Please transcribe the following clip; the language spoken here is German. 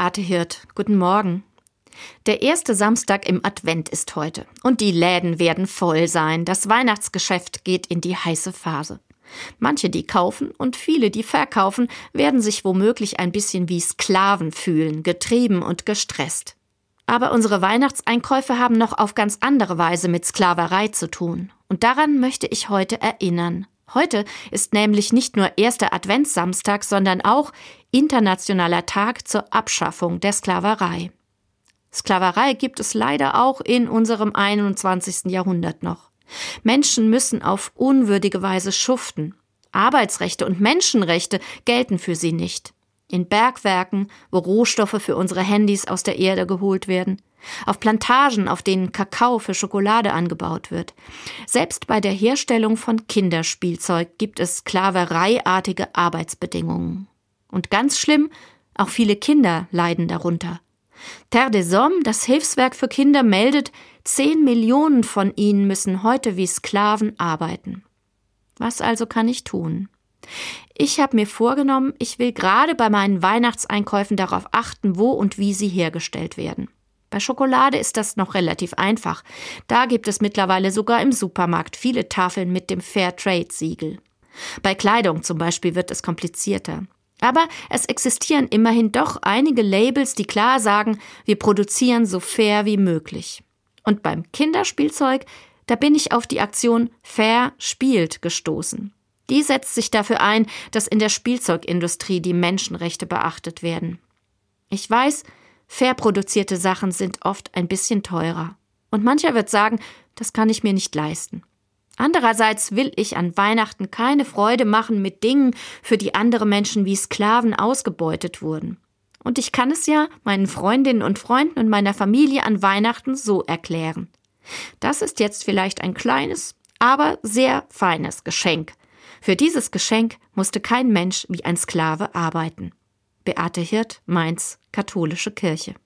Beate Hirt. Guten Morgen. Der erste Samstag im Advent ist heute und die Läden werden voll sein. Das Weihnachtsgeschäft geht in die heiße Phase. Manche, die kaufen und viele, die verkaufen, werden sich womöglich ein bisschen wie Sklaven fühlen, getrieben und gestresst. Aber unsere Weihnachtseinkäufe haben noch auf ganz andere Weise mit Sklaverei zu tun. Und daran möchte ich heute erinnern. Heute ist nämlich nicht nur erster Adventssamstag, sondern auch internationaler Tag zur Abschaffung der Sklaverei. Sklaverei gibt es leider auch in unserem 21. Jahrhundert noch. Menschen müssen auf unwürdige Weise schuften. Arbeitsrechte und Menschenrechte gelten für sie nicht. In Bergwerken, wo Rohstoffe für unsere Handys aus der Erde geholt werden, auf Plantagen, auf denen Kakao für Schokolade angebaut wird. Selbst bei der Herstellung von Kinderspielzeug gibt es sklavereiartige Arbeitsbedingungen. Und ganz schlimm, auch viele Kinder leiden darunter. Terre des Hommes, das Hilfswerk für Kinder, meldet, zehn Millionen von ihnen müssen heute wie Sklaven arbeiten. Was also kann ich tun? Ich habe mir vorgenommen, ich will gerade bei meinen Weihnachtseinkäufen darauf achten, wo und wie sie hergestellt werden. Bei Schokolade ist das noch relativ einfach. Da gibt es mittlerweile sogar im Supermarkt viele Tafeln mit dem Fairtrade-Siegel. Bei Kleidung zum Beispiel wird es komplizierter. Aber es existieren immerhin doch einige Labels, die klar sagen, wir produzieren so fair wie möglich. Und beim Kinderspielzeug, da bin ich auf die Aktion Fair spielt gestoßen. Die setzt sich dafür ein, dass in der Spielzeugindustrie die Menschenrechte beachtet werden. Ich weiß, Fair produzierte Sachen sind oft ein bisschen teurer. Und mancher wird sagen, das kann ich mir nicht leisten. Andererseits will ich an Weihnachten keine Freude machen mit Dingen, für die andere Menschen wie Sklaven ausgebeutet wurden. Und ich kann es ja meinen Freundinnen und Freunden und meiner Familie an Weihnachten so erklären. Das ist jetzt vielleicht ein kleines, aber sehr feines Geschenk. Für dieses Geschenk musste kein Mensch wie ein Sklave arbeiten. Beate Hirt, Mainz, Katholische Kirche.